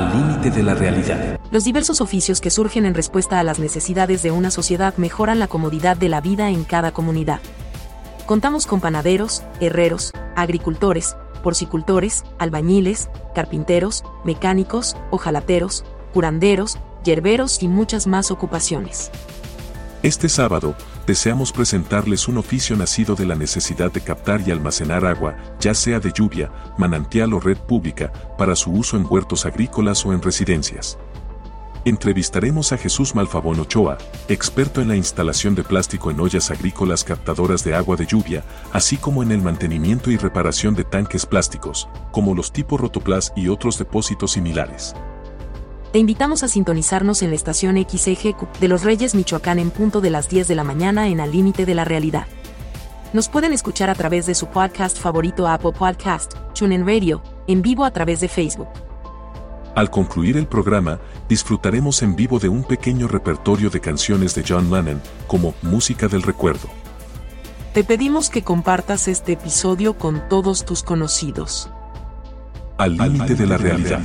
límite de la realidad. Los diversos oficios que surgen en respuesta a las necesidades de una sociedad mejoran la comodidad de la vida en cada comunidad. Contamos con panaderos, herreros, agricultores, porcicultores, albañiles, carpinteros, mecánicos, ojalateros, curanderos, yerberos y muchas más ocupaciones. Este sábado, deseamos presentarles un oficio nacido de la necesidad de captar y almacenar agua, ya sea de lluvia, manantial o red pública, para su uso en huertos agrícolas o en residencias. Entrevistaremos a Jesús Malfabón Ochoa, experto en la instalación de plástico en ollas agrícolas captadoras de agua de lluvia, así como en el mantenimiento y reparación de tanques plásticos, como los tipo Rotoplas y otros depósitos similares. Te invitamos a sintonizarnos en la estación XEGQ de Los Reyes Michoacán en punto de las 10 de la mañana en Al Límite de la Realidad. Nos pueden escuchar a través de su podcast favorito Apple Podcast, TuneIn Radio, en vivo a través de Facebook. Al concluir el programa, disfrutaremos en vivo de un pequeño repertorio de canciones de John Lennon, como Música del Recuerdo. Te pedimos que compartas este episodio con todos tus conocidos. Al límite de la realidad.